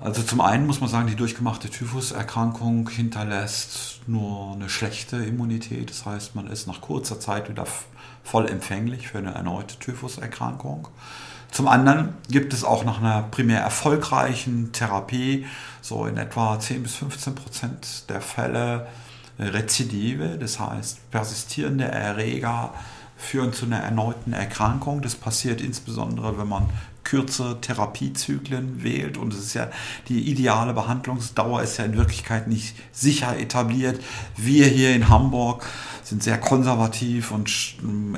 Also zum einen muss man sagen, die durchgemachte Typhuserkrankung hinterlässt nur eine schlechte Immunität. Das heißt, man ist nach kurzer Zeit wieder voll empfänglich für eine erneute Typhuserkrankung. Zum anderen gibt es auch nach einer primär erfolgreichen Therapie so in etwa 10 bis 15 Prozent der Fälle Rezidive, das heißt persistierende Erreger führen zu einer erneuten Erkrankung. Das passiert insbesondere, wenn man kürzere Therapiezyklen wählt und es ist ja die ideale Behandlungsdauer ist ja in Wirklichkeit nicht sicher etabliert. Wir hier in Hamburg sind sehr konservativ und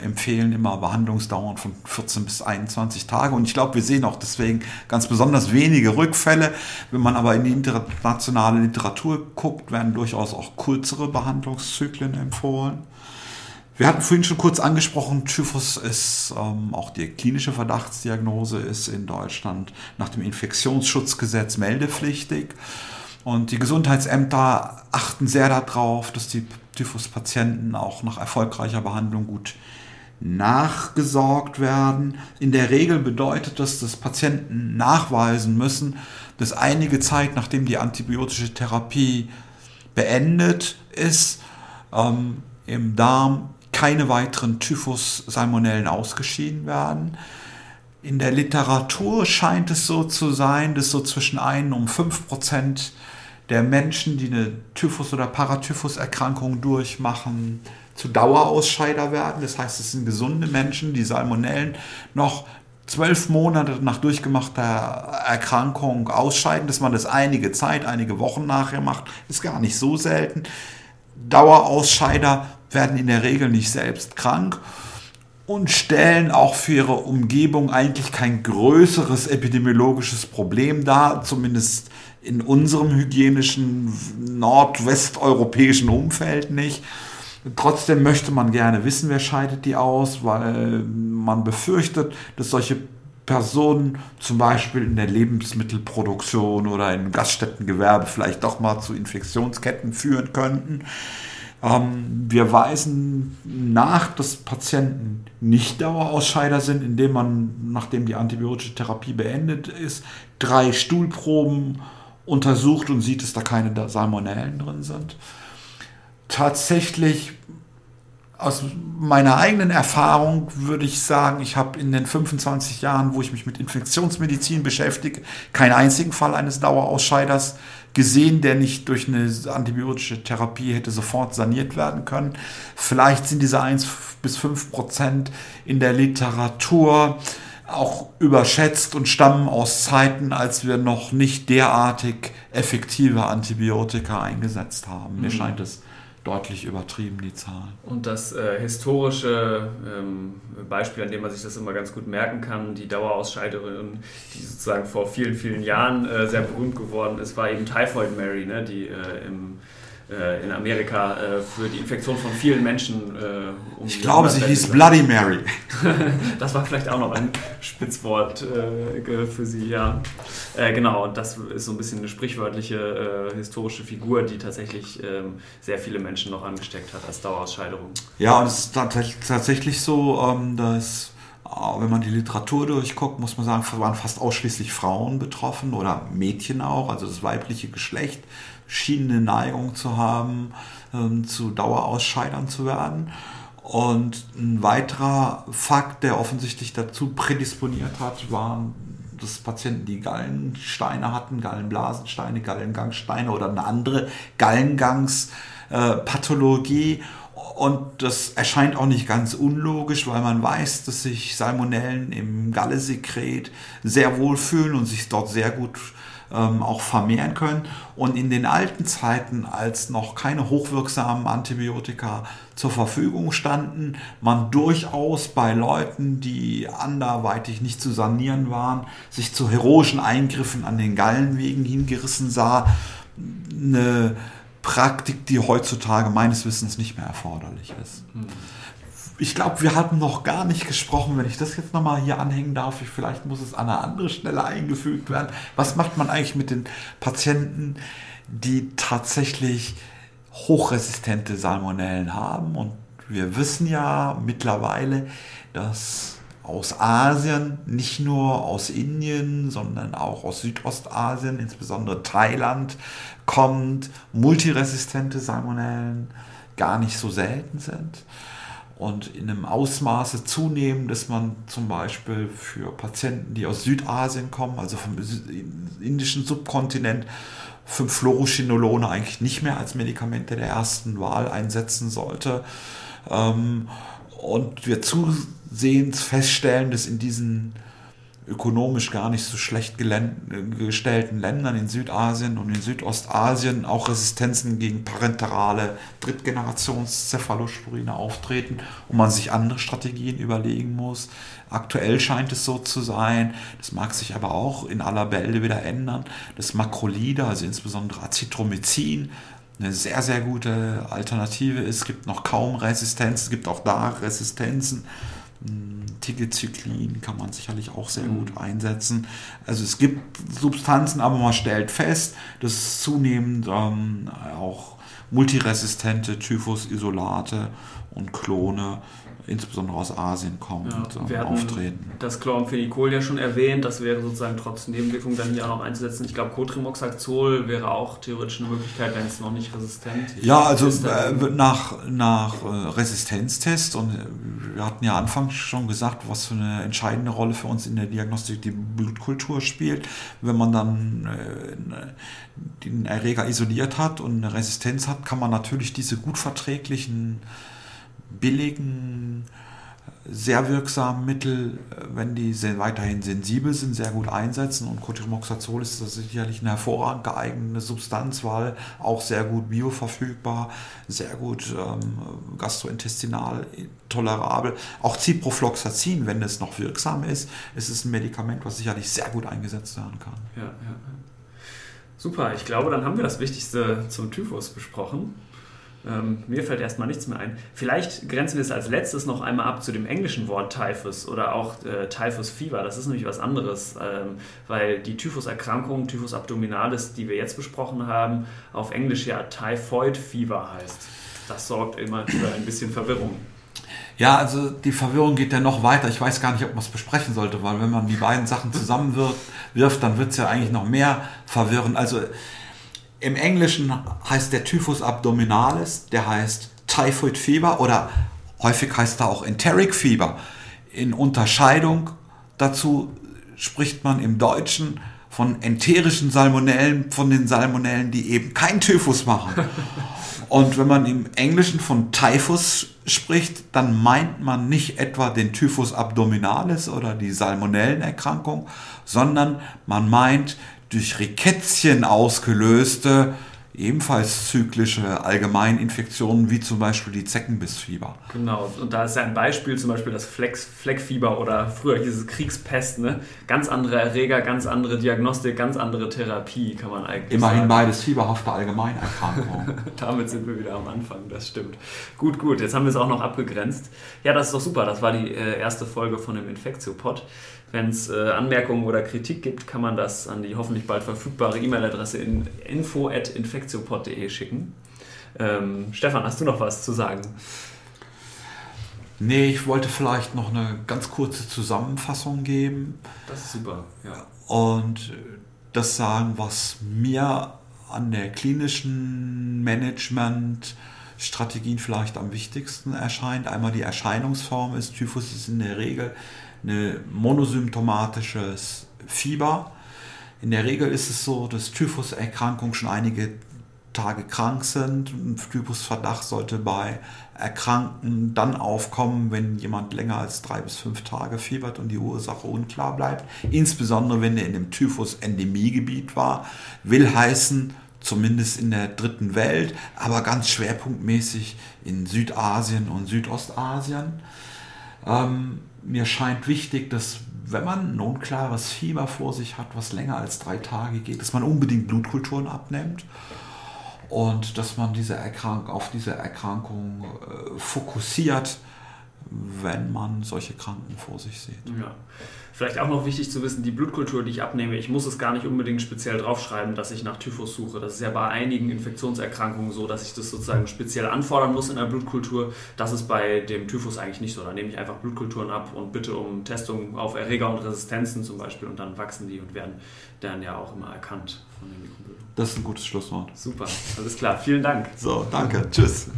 empfehlen immer Behandlungsdauern von 14 bis 21 Tage. Und ich glaube, wir sehen auch deswegen ganz besonders wenige Rückfälle. Wenn man aber in die internationale Literatur guckt, werden durchaus auch kürzere Behandlungszyklen empfohlen. Wir hatten vorhin schon kurz angesprochen, Typhus ist ähm, auch die klinische Verdachtsdiagnose ist in Deutschland nach dem Infektionsschutzgesetz meldepflichtig. Und die Gesundheitsämter achten sehr darauf, dass die Typhus-Patienten auch nach erfolgreicher Behandlung gut nachgesorgt werden. In der Regel bedeutet das, dass Patienten nachweisen müssen, dass einige Zeit, nachdem die antibiotische Therapie beendet ist, ähm, im Darm keine weiteren Typhus-Salmonellen ausgeschieden werden. In der Literatur scheint es so zu sein, dass so zwischen 1 und 5 Prozent der Menschen, die eine Typhus- oder Paratyphus-Erkrankung durchmachen, zu Dauerausscheider werden. Das heißt, es sind gesunde Menschen, die Salmonellen noch zwölf Monate nach durchgemachter Erkrankung ausscheiden. Dass man das einige Zeit, einige Wochen nachher macht, ist gar nicht so selten. Dauerausscheider werden in der Regel nicht selbst krank und stellen auch für ihre Umgebung eigentlich kein größeres epidemiologisches Problem dar, zumindest in unserem hygienischen nordwesteuropäischen Umfeld nicht. Trotzdem möchte man gerne wissen, wer scheidet die aus, weil man befürchtet, dass solche Personen zum Beispiel in der Lebensmittelproduktion oder im Gaststättengewerbe vielleicht doch mal zu Infektionsketten führen könnten. Ähm, wir weisen nach, dass Patienten nicht Dauerausscheider sind, indem man, nachdem die antibiotische Therapie beendet ist, drei Stuhlproben untersucht und sieht, dass da keine Salmonellen drin sind. Tatsächlich aus meiner eigenen Erfahrung würde ich sagen, ich habe in den 25 Jahren, wo ich mich mit Infektionsmedizin beschäftige, keinen einzigen Fall eines Dauerausscheiders gesehen, der nicht durch eine antibiotische Therapie hätte sofort saniert werden können. Vielleicht sind diese 1 bis 5 Prozent in der Literatur auch überschätzt und stammen aus Zeiten, als wir noch nicht derartig effektive Antibiotika eingesetzt haben. Mir mhm. scheint es deutlich übertrieben, die Zahlen. Und das äh, historische ähm, Beispiel, an dem man sich das immer ganz gut merken kann, die Dauerausscheiderin, die sozusagen vor vielen, vielen Jahren äh, sehr berühmt geworden ist, war eben Typhoid Mary, ne, die äh, im in Amerika äh, für die Infektion von vielen Menschen. Äh, um ich glaube, sie hieß Bloody Mary. das war vielleicht auch noch ein Spitzwort äh, für sie, ja. Äh, genau, und das ist so ein bisschen eine sprichwörtliche äh, historische Figur, die tatsächlich ähm, sehr viele Menschen noch angesteckt hat als Dauerausscheiderung. Ja, und es ist tatsächlich so, ähm, dass wenn man die Literatur durchguckt, muss man sagen, waren fast ausschließlich Frauen betroffen oder Mädchen auch, also das weibliche Geschlecht schien eine Neigung zu haben, ähm, zu Dauerausscheidern zu werden. Und ein weiterer Fakt, der offensichtlich dazu prädisponiert hat, waren dass Patienten, die Gallensteine hatten, Gallenblasensteine, Gallengangsteine oder eine andere Gallengangspathologie. Und das erscheint auch nicht ganz unlogisch, weil man weiß, dass sich Salmonellen im Gallesekret sehr wohl fühlen und sich dort sehr gut ähm, auch vermehren können. Und in den alten Zeiten, als noch keine hochwirksamen Antibiotika zur Verfügung standen, man durchaus bei Leuten, die anderweitig nicht zu sanieren waren, sich zu heroischen Eingriffen an den Gallenwegen hingerissen sah, eine Praktik, die heutzutage meines Wissens nicht mehr erforderlich ist. Mhm ich glaube, wir hatten noch gar nicht gesprochen, wenn ich das jetzt nochmal hier anhängen darf. Vielleicht muss es an einer anderen Stelle eingefügt werden. Was macht man eigentlich mit den Patienten, die tatsächlich hochresistente Salmonellen haben? Und wir wissen ja mittlerweile, dass aus Asien, nicht nur aus Indien, sondern auch aus Südostasien, insbesondere Thailand, kommt multiresistente Salmonellen gar nicht so selten sind und in einem Ausmaße zunehmen, dass man zum Beispiel für Patienten, die aus Südasien kommen, also vom indischen Subkontinent, für Fluorochinolone eigentlich nicht mehr als Medikamente der ersten Wahl einsetzen sollte. Ähm, und wir zusehends feststellen, dass in diesen ökonomisch gar nicht so schlecht gestellten Ländern in Südasien und in Südostasien auch Resistenzen gegen parenterale Drittgenerations-Cephalosporine auftreten und man sich andere Strategien überlegen muss. Aktuell scheint es so zu sein, das mag sich aber auch in aller Bälde wieder ändern, dass Makrolide, also insbesondere Azithromycin, eine sehr, sehr gute Alternative ist. Es gibt noch kaum Resistenz, es gibt auch da Resistenzen Tigecyclin kann man sicherlich auch sehr gut mhm. einsetzen. Also es gibt Substanzen, aber man stellt fest, dass zunehmend ähm, auch multiresistente Typhus-Isolate und Klone insbesondere aus Asien kommen ja, und wir auftreten. Das Chloramphenicol ja schon erwähnt, das wäre sozusagen trotz Nebenwirkungen dann hier auch noch einzusetzen. Ich glaube, Cotrimoxazol wäre auch theoretisch eine Möglichkeit, wenn es noch nicht resistent ist. Ja, also äh, nach, nach äh, Resistenztest und äh, wir hatten ja anfangs schon gesagt, was für eine entscheidende Rolle für uns in der Diagnostik die Blutkultur spielt. Wenn man dann äh, den Erreger isoliert hat und eine Resistenz hat, kann man natürlich diese gut verträglichen billigen, sehr wirksamen Mittel, wenn die weiterhin sensibel sind, sehr gut einsetzen. Und Cotrimoxazol ist sicherlich eine hervorragend geeignete Substanz, weil auch sehr gut bioverfügbar, sehr gut ähm, gastrointestinal tolerabel. Auch Ciprofloxacin, wenn es noch wirksam ist, ist es ein Medikament, was sicherlich sehr gut eingesetzt werden kann. Ja, ja. Super, ich glaube, dann haben wir das Wichtigste zum Typhus besprochen. Ähm, mir fällt erstmal nichts mehr ein. Vielleicht grenzen wir es als letztes noch einmal ab zu dem englischen Wort Typhus oder auch äh, Typhus Fever. Das ist nämlich was anderes, ähm, weil die Typhuserkrankung, Typhus abdominalis, die wir jetzt besprochen haben, auf Englisch ja Typhoid Fever heißt. Das sorgt immer für ein bisschen Verwirrung. Ja, also die Verwirrung geht ja noch weiter. Ich weiß gar nicht, ob man es besprechen sollte, weil wenn man die beiden Sachen zusammenwirft, dann wird es ja eigentlich noch mehr verwirren. Also im Englischen heißt der Typhus abdominalis, der heißt Typhoid Fever oder häufig heißt er auch Enteric Fever. In Unterscheidung dazu spricht man im Deutschen von enterischen Salmonellen, von den Salmonellen, die eben kein Typhus machen. Und wenn man im Englischen von Typhus spricht, dann meint man nicht etwa den Typhus abdominalis oder die Salmonellenerkrankung, sondern man meint durch Rikettchen ausgelöste, ebenfalls zyklische Allgemeininfektionen, wie zum Beispiel die Zeckenbissfieber. Genau, und da ist ja ein Beispiel, zum Beispiel das Flex, Fleckfieber oder früher dieses Kriegspest. Ne? Ganz andere Erreger, ganz andere Diagnostik, ganz andere Therapie, kann man eigentlich Immerhin sagen. beides fieberhafte Allgemeinerkrankungen. Damit sind wir wieder am Anfang, das stimmt. Gut, gut, jetzt haben wir es auch noch abgegrenzt. Ja, das ist doch super, das war die äh, erste Folge von dem Infektiopod. Wenn es äh, Anmerkungen oder Kritik gibt, kann man das an die hoffentlich bald verfügbare E-Mail-Adresse in info.infektiopod.de schicken. Ähm, Stefan, hast du noch was zu sagen? Nee, ich wollte vielleicht noch eine ganz kurze Zusammenfassung geben. Das ist super, ja. Und das sagen, was mir an der klinischen Management-Strategien vielleicht am wichtigsten erscheint. Einmal die Erscheinungsform ist, Typhus ist in der Regel eine monosymptomatisches Fieber. In der Regel ist es so, dass Typhuserkrankung schon einige Tage krank sind. Ein Typusverdacht sollte bei Erkrankten dann aufkommen, wenn jemand länger als drei bis fünf Tage fiebert und die Ursache unklar bleibt. Insbesondere wenn er in dem Typhus-Endemiegebiet war. Will heißen, zumindest in der dritten Welt, aber ganz schwerpunktmäßig in Südasien und Südostasien. Ähm, mir scheint wichtig, dass wenn man ein unklares Fieber vor sich hat, was länger als drei Tage geht, dass man unbedingt Blutkulturen abnimmt und dass man diese Erkrank auf diese Erkrankung äh, fokussiert, wenn man solche Kranken vor sich sieht. Ja. Vielleicht auch noch wichtig zu wissen, die Blutkultur, die ich abnehme, ich muss es gar nicht unbedingt speziell draufschreiben, dass ich nach Typhus suche. Das ist ja bei einigen Infektionserkrankungen so, dass ich das sozusagen speziell anfordern muss in der Blutkultur. Das ist bei dem Typhus eigentlich nicht so. Da nehme ich einfach Blutkulturen ab und bitte um Testungen auf Erreger und Resistenzen zum Beispiel und dann wachsen die und werden dann ja auch immer erkannt von den Mikrobioten. Das ist ein gutes Schlusswort. Super, alles klar. Vielen Dank. So, danke. Tschüss.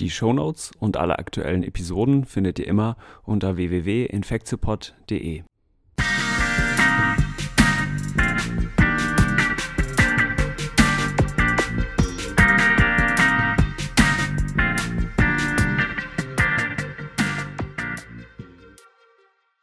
Die Shownotes und alle aktuellen Episoden findet ihr immer unter www.infectiopod.de.